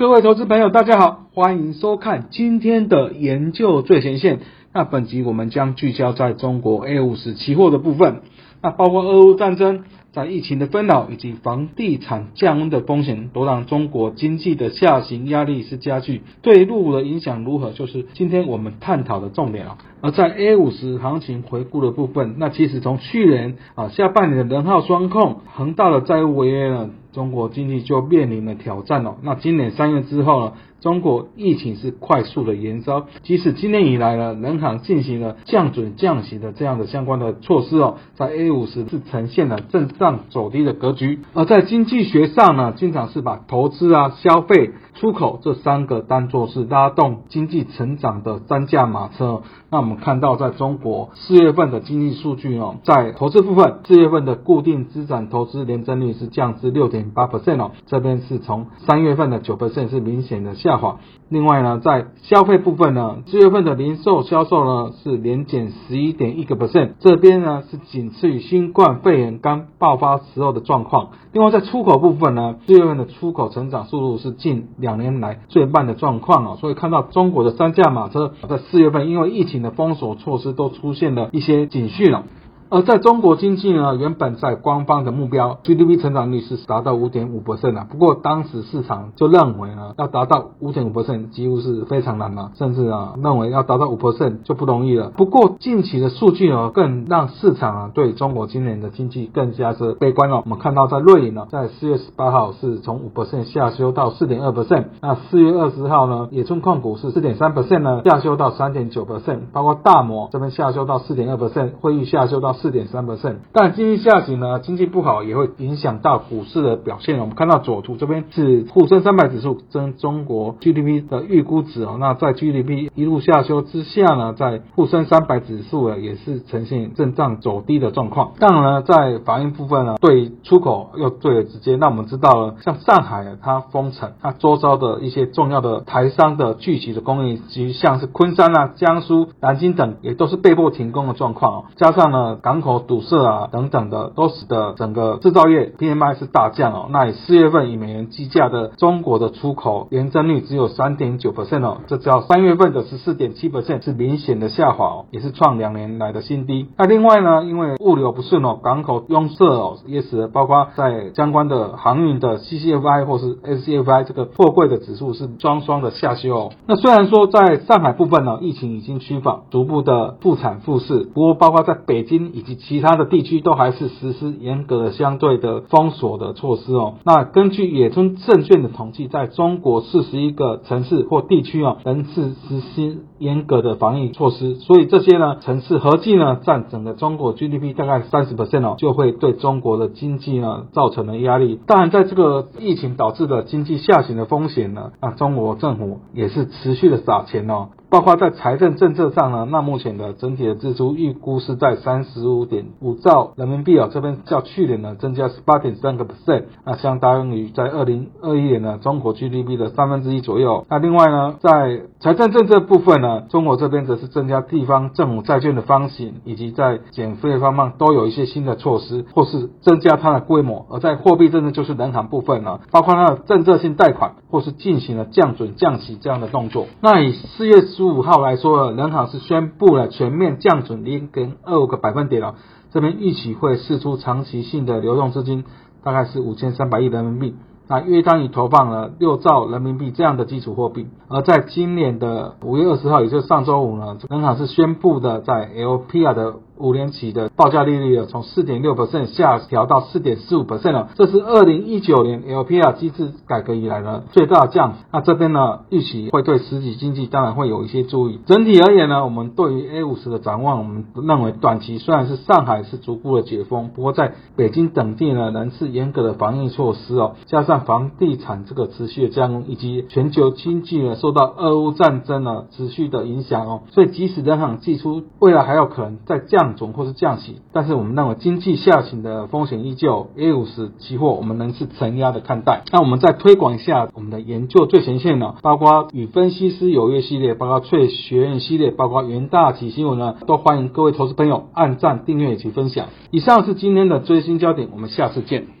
各位投资朋友，大家好，欢迎收看今天的研究最前线。那本集我们将聚焦在中国 A 五十期货的部分，那包括俄乌战争。在疫情的纷扰以及房地产降温的风险，都让中国经济的下行压力是加剧。对路的影响如何，就是今天我们探讨的重点啊。而在 A 五十行情回顾的部分，那其实从去年啊下半年的人号双控，恒大的债务违约呢，中国经济就面临了挑战哦。那今年三月之后呢？中国疫情是快速的延烧，即使今年以来呢，人行进行了降准降息的这样的相关的措施哦，在 A 五十是呈现了震荡走低的格局。而在经济学上呢，经常是把投资啊、消费、出口这三个当做是拉动经济成长的三驾马车。那我们看到，在中国四月份的经济数据哦，在投资部分，四月份的固定资产投资年增率是降至六点八 percent 哦，这边是从三月份的九 percent 是明显的下滑。另外呢，在消费部分呢，四月份的零售销售呢是年减十一点一个 percent，这边呢是仅次于新冠肺炎刚爆发时候的状况。另外在出口部分呢，四月份的出口成长速度是近两两年来最慢的状况啊，所以看到中国的三驾马车在四月份因为疫情的封锁措施都出现了一些警讯了。而在中国经济呢，原本在官方的目标 GDP 成长率是达到五点五 percent 啊，不过当时市场就认为呢，要达到五点五 percent 几乎是非常难了，甚至啊认为要达到五 percent 就不容易了。不过近期的数据呢，更让市场啊对中国今年的经济更加是悲观了。我们看到在瑞银呢，在四月十八号是从五 percent 下修到四点二 percent，那四月二十号呢，野村控股是四点三 percent 呢下修到三点九 percent，包括大摩这边下修到四点二 percent，会议下修到。四点三 percent，但经济下行呢，经济不好也会影响到股市的表现。我们看到左图这边是沪深三百指数跟中国 GDP 的预估值哦，那在 GDP 一路下修之下呢，在沪深三百指数啊也是呈现震荡走低的状况。当然呢，在反应部分呢，对出口又最为直接。那我们知道了，像上海啊它封城，它周遭的一些重要的台商的聚集的供应，及像是昆山啊、江苏、南京等，也都是被迫停工的状况哦。加上呢。港港口堵塞啊，等等的，都使得整个制造业 PMI 是大降哦。那以四月份以美元计价的中国的出口年增率只有三点九 percent 哦，这只要三月份的十四点七 percent 是明显的下滑哦，也是创两年来的新低。那另外呢，因为物流不顺哦，港口拥塞哦，也使得包括在相关的航运的 CCFI 或是 SCFI 这个货柜的指数是双双的下修哦。那虽然说在上海部分呢，疫情已经趋缓，逐步的复产复市，不过包括在北京。以及其他的地区都还是实施严格的相对的封锁的措施哦。那根据野村证券的统计，在中国四十一个城市或地区哦，仍是实施严格的防疫措施。所以这些呢城市合计呢占整个中国 GDP 大概三十 percent 哦，就会对中国的经济呢造成了压力。当然，在这个疫情导致的经济下行的风险呢，那中国政府也是持续的撒钱哦。包括在财政政策上呢，那目前的整体的支出预估是在三十五点五兆人民币啊，这边较去年呢增加十八点三个 percent，那相当于在二零二一年呢中国 GDP 的三分之一左右。那另外呢，在财政政策部分呢，中国这边则是增加地方政府债券的方型，以及在减费方面都有一些新的措施，或是增加它的规模。而在货币政策就是人行部分呢，包括它的政策性贷款，或是进行了降准降息这样的动作。那以四月。十五号来说，人行是宣布了全面降准零点二五个百分点了。这边预期会释出长期性的流动资金，大概是五千三百亿人民币。那约当于投放了六兆人民币这样的基础货币。而在今年的五月二十号，也就是上周五呢，人行是宣布的在 LPR 的。五年期的报价利率啊，从四点六 percent 下调到四点四五 percent 了，这是二零一九年 LPR 机制改革以来的最大降幅。那这边呢，预期会对实体经济当然会有一些注意。整体而言呢，我们对于 A 五十的展望，我们认为短期虽然是上海是逐步的解封，不过在北京等地呢，仍是严格的防疫措施哦，加上房地产这个持续的降温，以及全球经济呢受到俄乌战争呢持续的影响哦，所以即使人行寄出未来还有可能再降。总或是降息，但是我们认为经济下行的风险依旧。A 五十期货我们仍是承压的看待。那我们再推广一下我们的研究最前线呢，包括与分析师有约系列，包括翠学院系列，包括元大体新闻呢，都欢迎各位投资朋友按赞、订阅以及分享。以上是今天的最新焦点，我们下次见。